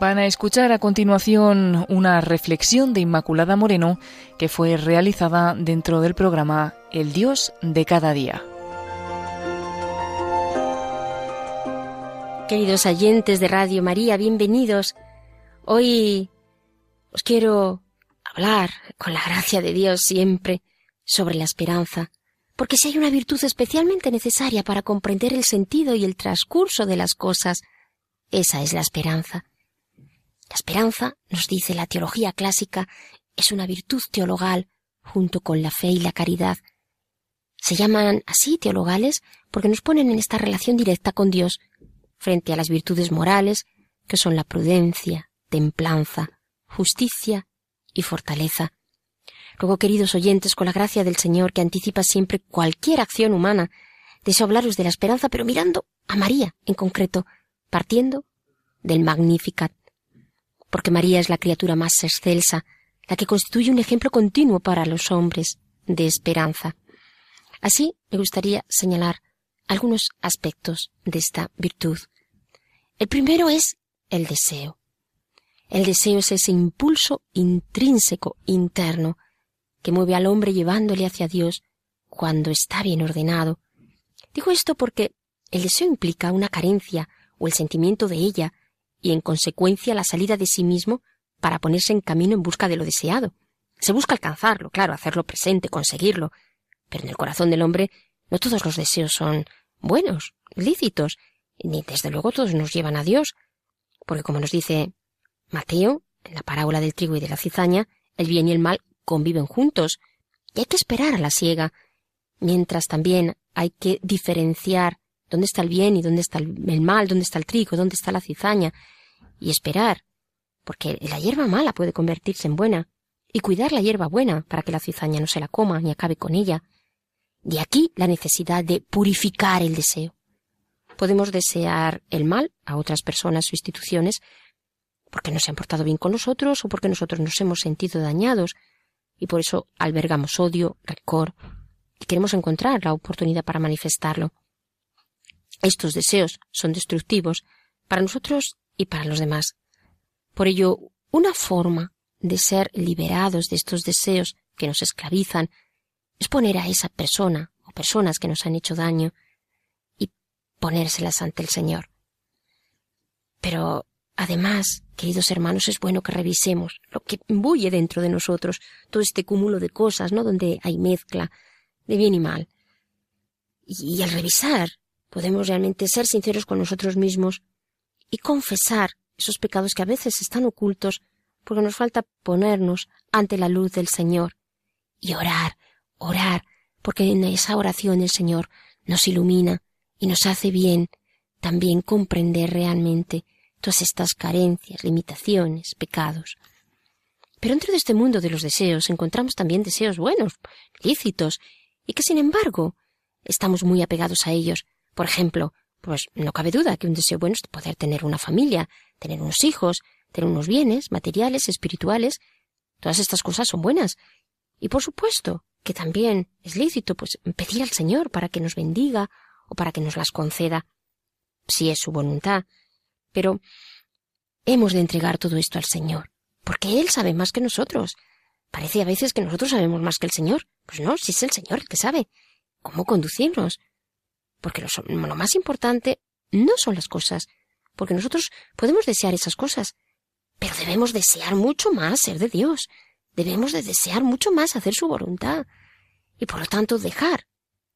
Van a escuchar a continuación una reflexión de Inmaculada Moreno que fue realizada dentro del programa El Dios de cada día. Queridos oyentes de Radio María, bienvenidos. Hoy os quiero hablar, con la gracia de Dios siempre, sobre la esperanza, porque si hay una virtud especialmente necesaria para comprender el sentido y el transcurso de las cosas, esa es la esperanza. La esperanza, nos dice la teología clásica, es una virtud teologal junto con la fe y la caridad. Se llaman así teologales porque nos ponen en esta relación directa con Dios frente a las virtudes morales que son la prudencia, templanza, justicia y fortaleza. Luego, queridos oyentes, con la gracia del Señor que anticipa siempre cualquier acción humana, deseo hablaros de la esperanza, pero mirando a María en concreto, partiendo del Magnificat porque María es la criatura más excelsa, la que constituye un ejemplo continuo para los hombres de esperanza. Así me gustaría señalar algunos aspectos de esta virtud. El primero es el deseo. El deseo es ese impulso intrínseco, interno, que mueve al hombre llevándole hacia Dios cuando está bien ordenado. Digo esto porque el deseo implica una carencia o el sentimiento de ella y en consecuencia la salida de sí mismo para ponerse en camino en busca de lo deseado. Se busca alcanzarlo, claro, hacerlo presente, conseguirlo, pero en el corazón del hombre no todos los deseos son buenos, lícitos, ni desde luego todos nos llevan a Dios, porque como nos dice Mateo, en la parábola del trigo y de la cizaña, el bien y el mal conviven juntos, y hay que esperar a la siega, mientras también hay que diferenciar ¿Dónde está el bien y dónde está el mal? ¿Dónde está el trigo? ¿Dónde está la cizaña? Y esperar, porque la hierba mala puede convertirse en buena, y cuidar la hierba buena para que la cizaña no se la coma ni acabe con ella. De aquí la necesidad de purificar el deseo. Podemos desear el mal a otras personas o instituciones porque no se han portado bien con nosotros o porque nosotros nos hemos sentido dañados y por eso albergamos odio, rencor y queremos encontrar la oportunidad para manifestarlo. Estos deseos son destructivos para nosotros y para los demás. Por ello, una forma de ser liberados de estos deseos que nos esclavizan es poner a esa persona o personas que nos han hecho daño y ponérselas ante el Señor. Pero además, queridos hermanos, es bueno que revisemos lo que bulle dentro de nosotros, todo este cúmulo de cosas, ¿no? Donde hay mezcla de bien y mal. Y, al revisar podemos realmente ser sinceros con nosotros mismos y confesar esos pecados que a veces están ocultos porque nos falta ponernos ante la luz del Señor y orar, orar, porque en esa oración el Señor nos ilumina y nos hace bien también comprender realmente todas estas carencias, limitaciones, pecados. Pero dentro de este mundo de los deseos encontramos también deseos buenos, lícitos, y que sin embargo estamos muy apegados a ellos, por ejemplo, pues no cabe duda que un deseo bueno es poder tener una familia, tener unos hijos, tener unos bienes materiales, espirituales. Todas estas cosas son buenas. Y por supuesto que también es lícito pues pedir al Señor para que nos bendiga o para que nos las conceda, si es su voluntad. Pero hemos de entregar todo esto al Señor, porque Él sabe más que nosotros. Parece a veces que nosotros sabemos más que el Señor. Pues no, si es el Señor el que sabe cómo conducirnos, porque lo, más importante no son las cosas, porque nosotros podemos desear esas cosas, pero debemos desear mucho más ser de Dios, debemos de desear mucho más hacer su voluntad, y por lo tanto dejar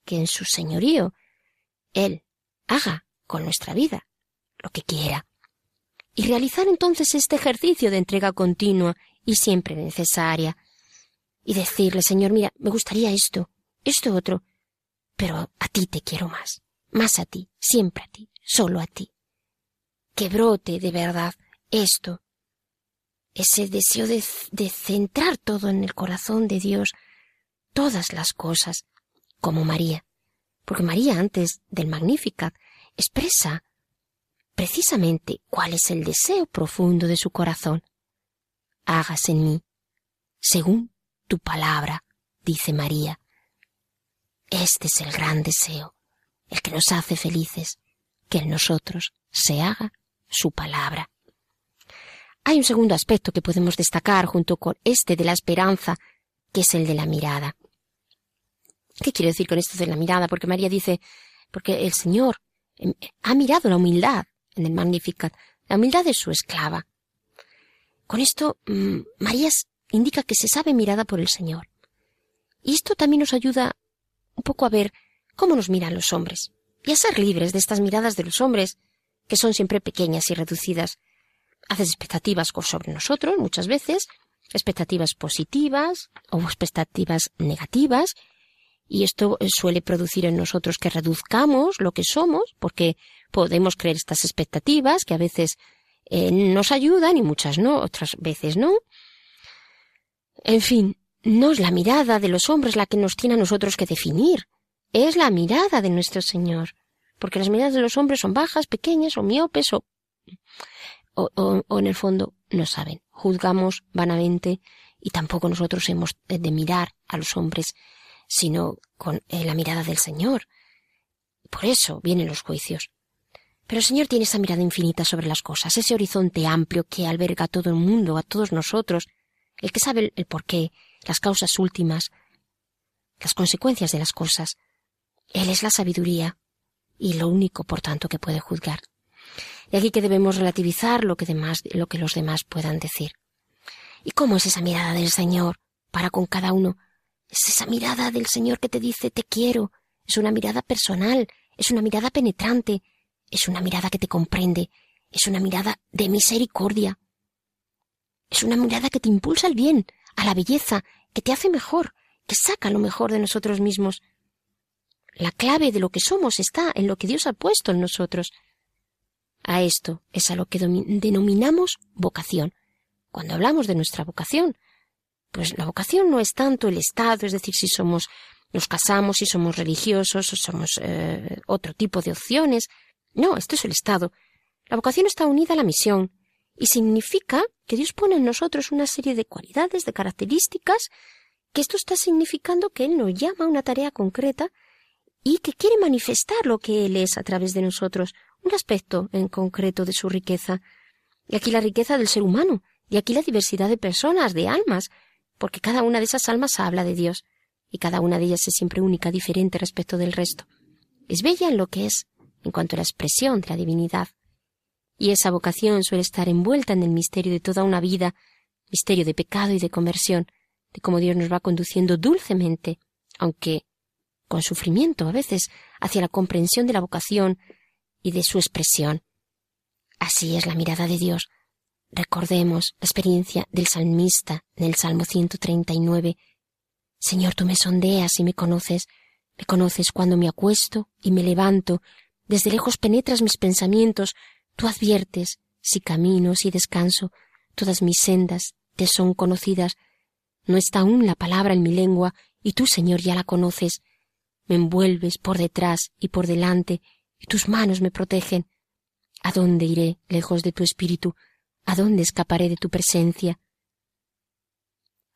que en su señorío Él haga con nuestra vida lo que quiera, y realizar entonces este ejercicio de entrega continua y siempre necesaria, y decirle, Señor, mira, me gustaría esto, esto otro, pero a ti te quiero más, más a ti, siempre a ti, solo a ti. Que brote de verdad esto, ese deseo de, de centrar todo en el corazón de Dios, todas las cosas, como María, porque María antes del Magnificat expresa precisamente cuál es el deseo profundo de su corazón. Hágase en mí, según tu palabra, dice María. Este es el gran deseo, el que nos hace felices, que en nosotros se haga su palabra. Hay un segundo aspecto que podemos destacar junto con este de la esperanza, que es el de la mirada. ¿Qué quiero decir con esto de la mirada? Porque María dice, porque el Señor em, ha mirado la humildad en el Magnificat, la humildad de su esclava. Con esto, mm, María indica que se sabe mirada por el Señor. Y esto también nos ayuda un poco a ver cómo nos miran los hombres, y a ser libres de estas miradas de los hombres, que son siempre pequeñas y reducidas. Haces expectativas sobre nosotros muchas veces, expectativas positivas o expectativas negativas, y esto eh, suele producir en nosotros que reduzcamos lo que somos, porque podemos creer estas expectativas que a veces eh, nos ayudan y muchas no, otras veces no. En fin, no es la mirada de los hombres la que nos tiene a nosotros que definir, es la mirada de nuestro Señor, porque las miradas de los hombres son bajas, pequeñas o miopes o, o, en el fondo no saben. Juzgamos vanamente y tampoco nosotros hemos de mirar a los hombres sino con eh, la mirada del Señor. Por eso vienen los juicios. Pero el Señor tiene esa mirada infinita sobre las cosas, ese horizonte amplio que alberga a todo el mundo, a todos nosotros, el que sabe el porqué, las causas últimas, las consecuencias de las cosas. Él es la sabiduría y lo único, por tanto, que puede juzgar. Y aquí que debemos relativizar lo que, demás, lo que los demás puedan decir. ¿Y cómo es esa mirada del Señor para con cada uno? Es esa mirada del Señor que te dice te quiero. Es una mirada personal, es una mirada penetrante, es una mirada que te comprende, es una mirada de misericordia. Es una mirada que te impulsa al bien, a la belleza, que te hace mejor, que saca lo mejor de nosotros mismos. La clave de lo que somos está en lo que Dios ha puesto en nosotros. A esto es a lo que denominamos vocación. Cuando hablamos de nuestra vocación, pues la vocación no es tanto el estado, es decir, si somos, nos casamos, si somos religiosos, o somos eh, otro tipo de opciones. No, esto es el estado. La vocación está unida a la misión y significa que Dios pone en nosotros una serie de cualidades, de características, que esto está significando que Él nos llama a una tarea concreta y que quiere manifestar lo que Él es a través de nosotros, un aspecto en concreto de su riqueza. Y aquí la riqueza del ser humano, y aquí la diversidad de personas, de almas, porque cada una de esas almas habla de Dios, y cada una de ellas es siempre única, diferente respecto del resto. Es bella en lo que es, en cuanto a la expresión de la divinidad. Y esa vocación suele estar envuelta en el misterio de toda una vida, misterio de pecado y de conversión, de cómo Dios nos va conduciendo dulcemente, aunque con sufrimiento a veces, hacia la comprensión de la vocación y de su expresión. Así es la mirada de Dios, Recordemos la experiencia del salmista en el Salmo 139. Señor, tú me sondeas y me conoces, me conoces cuando me acuesto y me levanto, desde lejos penetras mis pensamientos, tú adviertes si camino, si descanso, todas mis sendas te son conocidas. No está aún la palabra en mi lengua, y tú, Señor, ya la conoces. Me envuelves por detrás y por delante, y tus manos me protegen. ¿A dónde iré lejos de tu espíritu? ¿A dónde escaparé de tu presencia?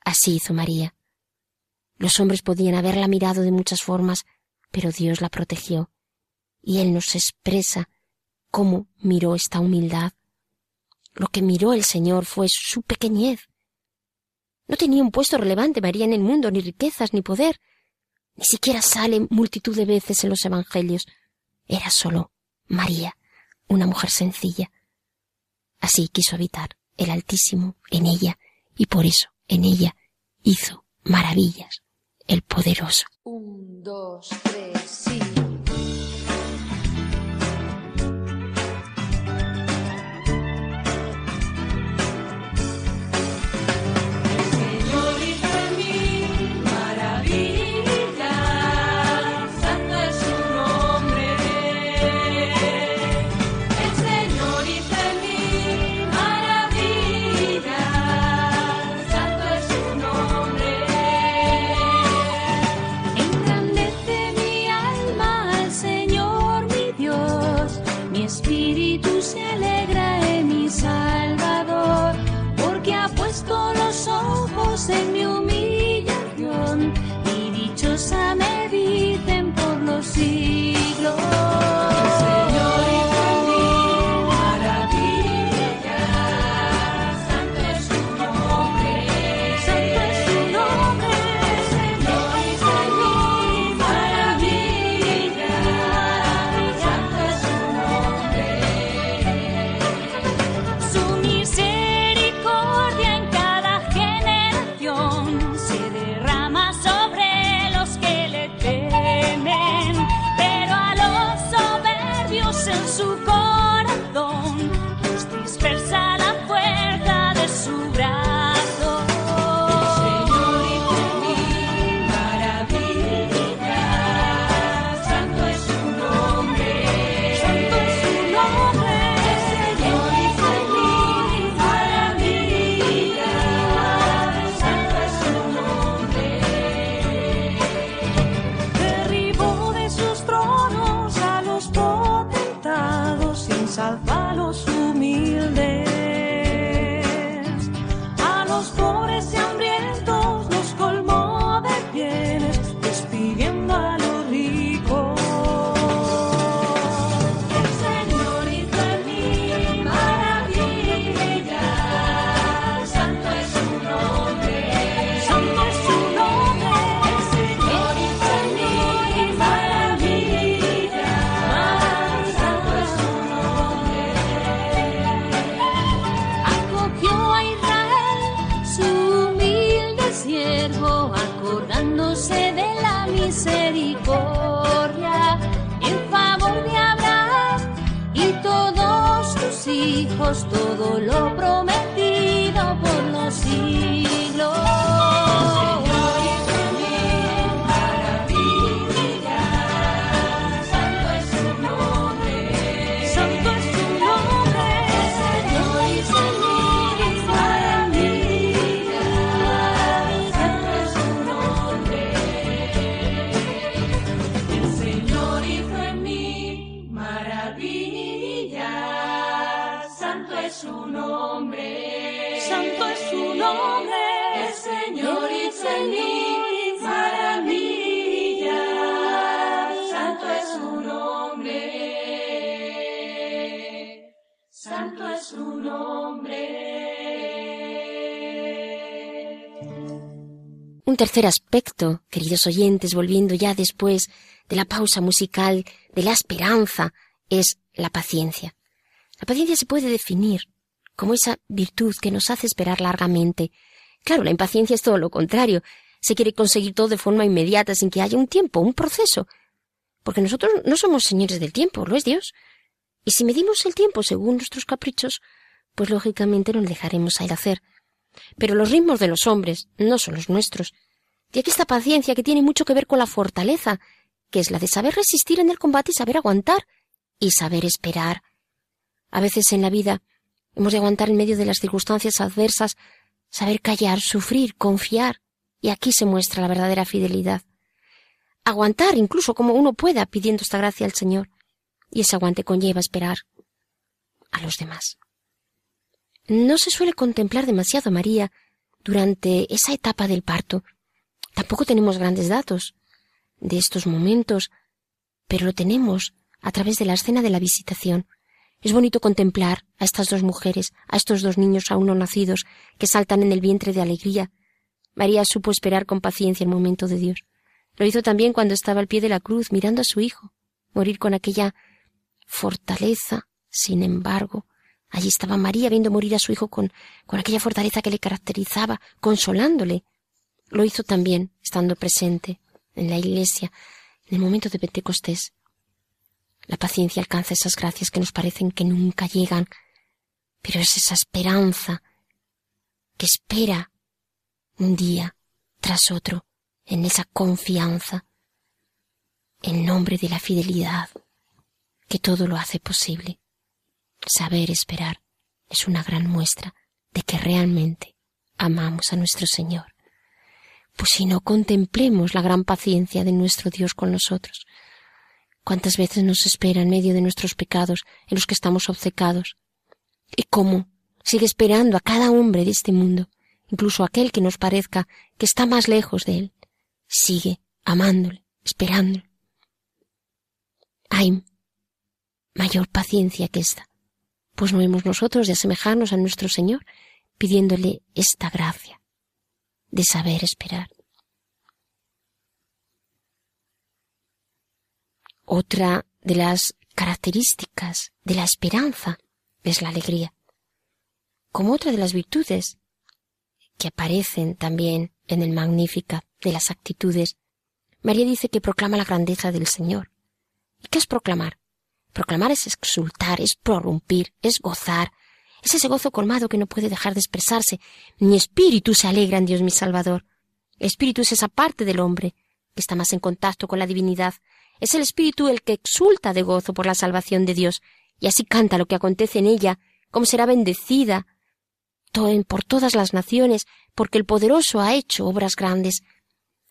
Así hizo María. Los hombres podían haberla mirado de muchas formas, pero Dios la protegió, y Él nos expresa cómo miró esta humildad. Lo que miró el Señor fue su pequeñez. No tenía un puesto relevante María en el mundo, ni riquezas, ni poder. Ni siquiera sale multitud de veces en los Evangelios. Era solo María, una mujer sencilla, Así quiso habitar el Altísimo en ella, y por eso en ella hizo maravillas el poderoso. Un, dos, tres, Un tercer aspecto, queridos oyentes, volviendo ya después de la pausa musical, de la esperanza, es la paciencia. La paciencia se puede definir como esa virtud que nos hace esperar largamente. Claro, la impaciencia es todo lo contrario. Se quiere conseguir todo de forma inmediata, sin que haya un tiempo, un proceso. Porque nosotros no somos señores del tiempo, lo es Dios. Y si medimos el tiempo según nuestros caprichos, pues lógicamente nos dejaremos a a hacer. Pero los ritmos de los hombres no son los nuestros. Y aquí esta paciencia que tiene mucho que ver con la fortaleza, que es la de saber resistir en el combate y saber aguantar, y saber esperar. A veces en la vida hemos de aguantar en medio de las circunstancias adversas, saber callar, sufrir, confiar, y aquí se muestra la verdadera fidelidad. Aguantar incluso como uno pueda pidiendo esta gracia al Señor, y ese aguante conlleva esperar a los demás. No se suele contemplar demasiado a María durante esa etapa del parto. Tampoco tenemos grandes datos de estos momentos, pero lo tenemos a través de la escena de la visitación. Es bonito contemplar a estas dos mujeres, a estos dos niños aún no nacidos, que saltan en el vientre de alegría. María supo esperar con paciencia el momento de Dios. Lo hizo también cuando estaba al pie de la cruz, mirando a su hijo, morir con aquella fortaleza. Sin embargo, allí estaba María viendo morir a su hijo con, con aquella fortaleza que le caracterizaba, consolándole. Lo hizo también, estando presente en la iglesia, en el momento de Pentecostés. La paciencia alcanza esas gracias que nos parecen que nunca llegan, pero es esa esperanza que espera un día tras otro en esa confianza, en nombre de la fidelidad, que todo lo hace posible. Saber esperar es una gran muestra de que realmente amamos a nuestro Señor. Pues si no contemplemos la gran paciencia de nuestro Dios con nosotros, cuántas veces nos espera en medio de nuestros pecados en los que estamos obcecados, y cómo sigue esperando a cada hombre de este mundo, incluso aquel que nos parezca que está más lejos de él, sigue amándole, esperándole. Hay mayor paciencia que esta, pues no hemos nosotros de asemejarnos a nuestro Señor, pidiéndole esta gracia de saber esperar. Otra de las características de la esperanza es la alegría, como otra de las virtudes que aparecen también en el Magnífica de las actitudes. María dice que proclama la grandeza del Señor. ¿Y qué es proclamar? Proclamar es exultar, es prorrumpir, es gozar, es ese gozo colmado que no puede dejar de expresarse. Mi espíritu se alegra en Dios mi Salvador. El espíritu es esa parte del hombre que está más en contacto con la divinidad. Es el espíritu el que exulta de gozo por la salvación de Dios, y así canta lo que acontece en ella, cómo será bendecida por todas las naciones, porque el poderoso ha hecho obras grandes.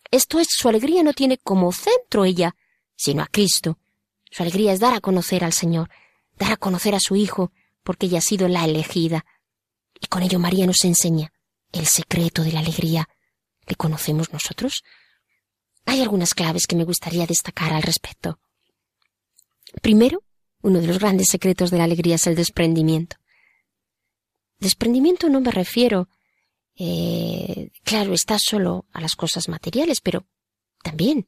Esto es, su alegría no tiene como centro ella, sino a Cristo. Su alegría es dar a conocer al Señor, dar a conocer a su Hijo, porque ella ha sido la elegida. Y con ello María nos enseña el secreto de la alegría. ¿Le conocemos nosotros? Hay algunas claves que me gustaría destacar al respecto. Primero, uno de los grandes secretos de la alegría es el desprendimiento. Desprendimiento no me refiero, eh, claro, está solo a las cosas materiales, pero también,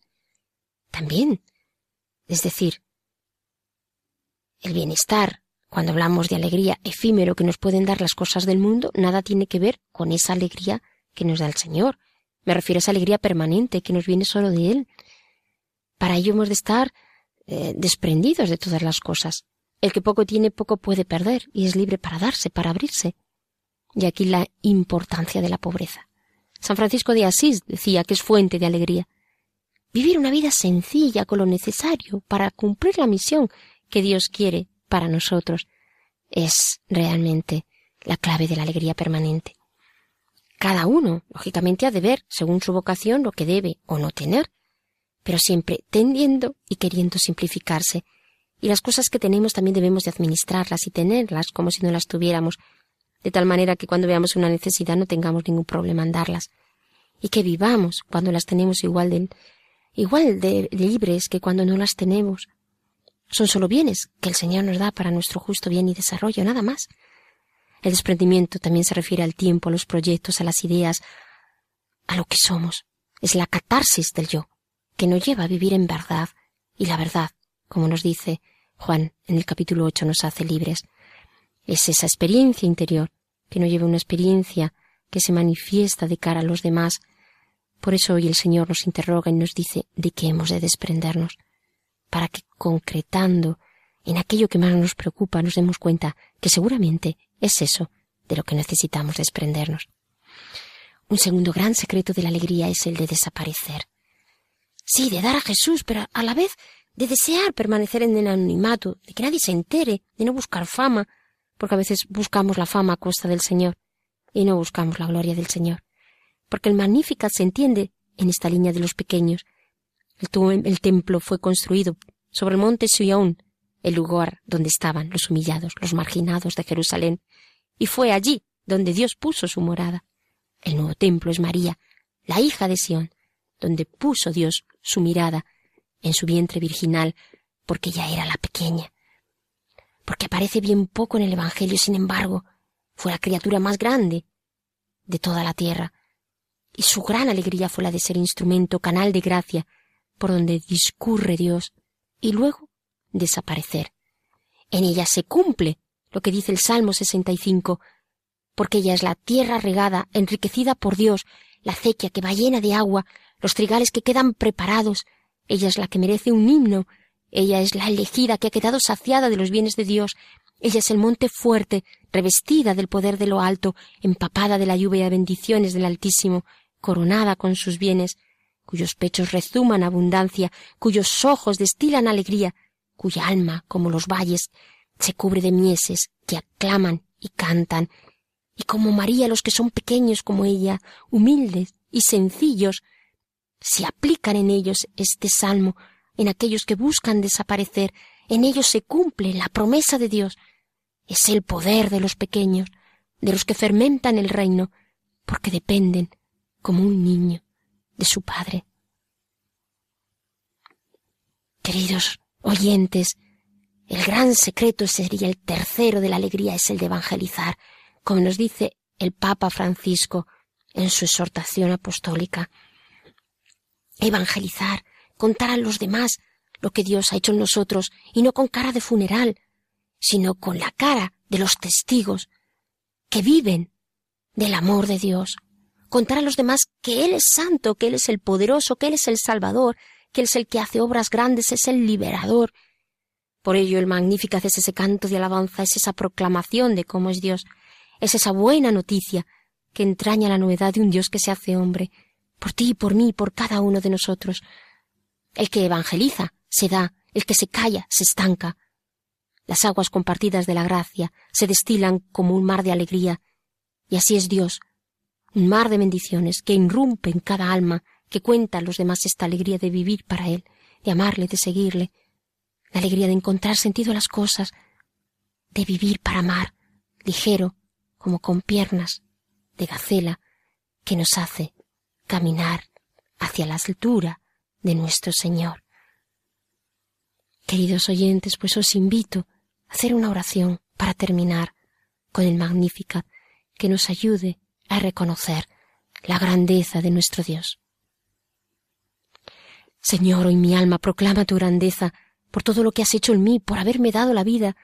también. Es decir, el bienestar, cuando hablamos de alegría efímero que nos pueden dar las cosas del mundo, nada tiene que ver con esa alegría que nos da el Señor. Me refiero a esa alegría permanente que nos viene solo de Él. Para ello hemos de estar eh, desprendidos de todas las cosas. El que poco tiene, poco puede perder, y es libre para darse, para abrirse. Y aquí la importancia de la pobreza. San Francisco de Asís decía que es fuente de alegría. Vivir una vida sencilla con lo necesario para cumplir la misión que Dios quiere para nosotros es realmente la clave de la alegría permanente. Cada uno, lógicamente, ha de ver, según su vocación, lo que debe o no tener, pero siempre tendiendo y queriendo simplificarse. Y las cosas que tenemos también debemos de administrarlas y tenerlas como si no las tuviéramos, de tal manera que cuando veamos una necesidad no tengamos ningún problema en darlas. Y que vivamos cuando las tenemos igual de, igual de libres que cuando no las tenemos. Son solo bienes que el Señor nos da para nuestro justo bien y desarrollo, nada más. El desprendimiento también se refiere al tiempo, a los proyectos, a las ideas, a lo que somos. Es la catarsis del yo, que nos lleva a vivir en verdad, y la verdad, como nos dice Juan en el capítulo ocho, nos hace libres. Es esa experiencia interior, que nos lleva a una experiencia que se manifiesta de cara a los demás. Por eso hoy el Señor nos interroga y nos dice de qué hemos de desprendernos, para que concretando en aquello que más nos preocupa nos demos cuenta que seguramente es eso de lo que necesitamos desprendernos. Un segundo gran secreto de la alegría es el de desaparecer. Sí, de dar a Jesús, pero a la vez de desear permanecer en el anonimato, de que nadie se entere, de no buscar fama, porque a veces buscamos la fama a costa del Señor y no buscamos la gloria del Señor. Porque el Magnificat se entiende en esta línea de los pequeños. El, templo fue construido sobre el monte Sion, el lugar donde estaban los humillados, los marginados de Jerusalén, y fue allí donde Dios puso su morada. El nuevo templo es María, la hija de Sión, donde puso Dios su mirada en su vientre virginal, porque ella era la pequeña. Porque aparece bien poco en el Evangelio, sin embargo, fue la criatura más grande de toda la tierra, y su gran alegría fue la de ser instrumento, canal de gracia, por donde discurre Dios, y luego desaparecer. En ella se cumple lo que dice el Salmo 65, porque ella es la tierra regada, enriquecida por Dios, la acequia que va llena de agua, los trigales que quedan preparados, ella es la que merece un himno, ella es la elegida que ha quedado saciada de los bienes de Dios, ella es el monte fuerte, revestida del poder de lo alto, empapada de la lluvia de bendiciones del Altísimo, coronada con sus bienes, cuyos pechos rezuman abundancia, cuyos ojos destilan alegría, cuya alma, como los valles, se cubre de mieses que aclaman y cantan, y como María los que son pequeños como ella, humildes y sencillos, si aplican en ellos este salmo, en aquellos que buscan desaparecer, en ellos se cumple la promesa de Dios. Es el poder de los pequeños, de los que fermentan el reino, porque dependen, como un niño, de su Padre. Queridos oyentes, el gran secreto sería el tercero de la alegría, es el de evangelizar, como nos dice el Papa Francisco en su exhortación apostólica. Evangelizar, contar a los demás lo que Dios ha hecho en nosotros, y no con cara de funeral, sino con la cara de los testigos que viven del amor de Dios. Contar a los demás que Él es santo, que Él es el poderoso, que Él es el Salvador, que es el que hace obras grandes, es el liberador. Por ello el Magnificat es ese canto de alabanza, es esa proclamación de cómo es Dios, es esa buena noticia que entraña la novedad de un Dios que se hace hombre, por ti, por mí, por cada uno de nosotros. El que evangeliza se da, el que se calla se estanca. Las aguas compartidas de la gracia se destilan como un mar de alegría, y así es Dios, un mar de bendiciones que irrumpe en cada alma que cuenta a los demás esta alegría de vivir para Él, de amarle, de seguirle, la alegría de encontrar sentido a las cosas, de vivir para amar, ligero, como con piernas de gacela, que nos hace caminar hacia la altura de nuestro Señor. Queridos oyentes, pues os invito a hacer una oración para terminar con el Magnificat que nos ayude a reconocer la grandeza de nuestro Dios. Señor, hoy mi alma proclama tu grandeza por todo lo que has hecho en mí, por haberme dado la vida,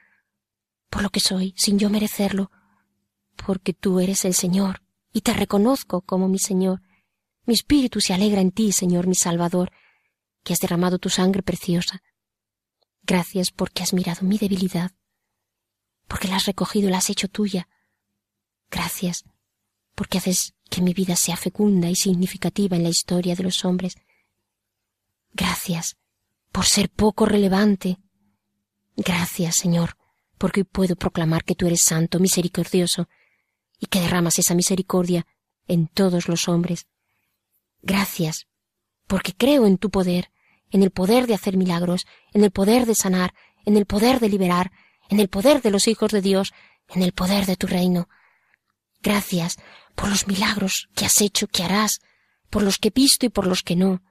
por lo que soy, sin yo merecerlo, porque tú eres el Señor, y te reconozco como mi Señor. Mi espíritu se alegra en ti, Señor, mi Salvador, que has derramado tu sangre preciosa. Gracias porque has mirado mi debilidad, porque la has recogido y la has hecho tuya. Gracias, porque haces que mi vida sea fecunda y significativa en la historia de los hombres. Gracias por ser poco relevante. Gracias, Señor, porque hoy puedo proclamar que tú eres santo, misericordioso, y que derramas esa misericordia en todos los hombres. Gracias, porque creo en tu poder, en el poder de hacer milagros, en el poder de sanar, en el poder de liberar, en el poder de los hijos de Dios, en el poder de tu reino. Gracias por los milagros que has hecho, que harás, por los que he visto y por los que no,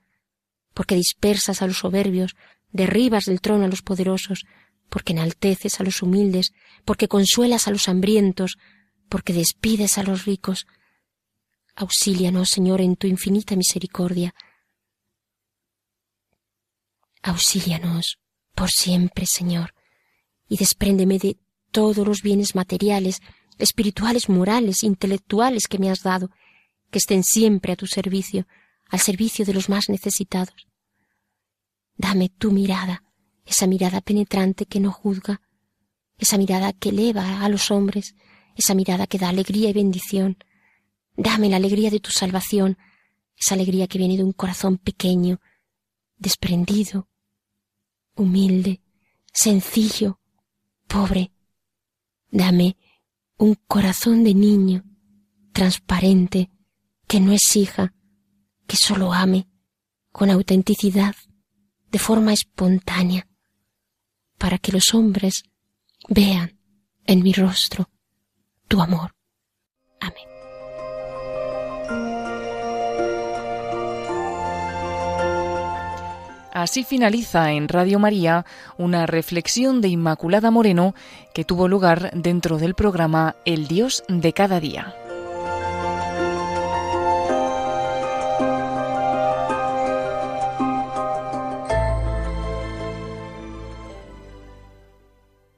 porque dispersas a los soberbios, derribas del trono a los poderosos, porque enalteces a los humildes, porque consuelas a los hambrientos, porque despides a los ricos. Auxílianos, Señor, en tu infinita misericordia. Auxílianos por siempre, Señor, y despréndeme de todos los bienes materiales, espirituales, morales, intelectuales que me has dado, que estén siempre a tu servicio, al servicio de los más necesitados. Dame tu mirada, esa mirada penetrante que no juzga, esa mirada que eleva a los hombres, esa mirada que da alegría y bendición. Dame la alegría de tu salvación, esa alegría que viene de un corazón pequeño, desprendido, humilde, sencillo, pobre. Dame un corazón de niño, transparente, que no exija, que solo ame, con autenticidad, de forma espontánea, para que los hombres vean en mi rostro tu amor. Amén. Así finaliza en Radio María una reflexión de Inmaculada Moreno que tuvo lugar dentro del programa El Dios de cada día.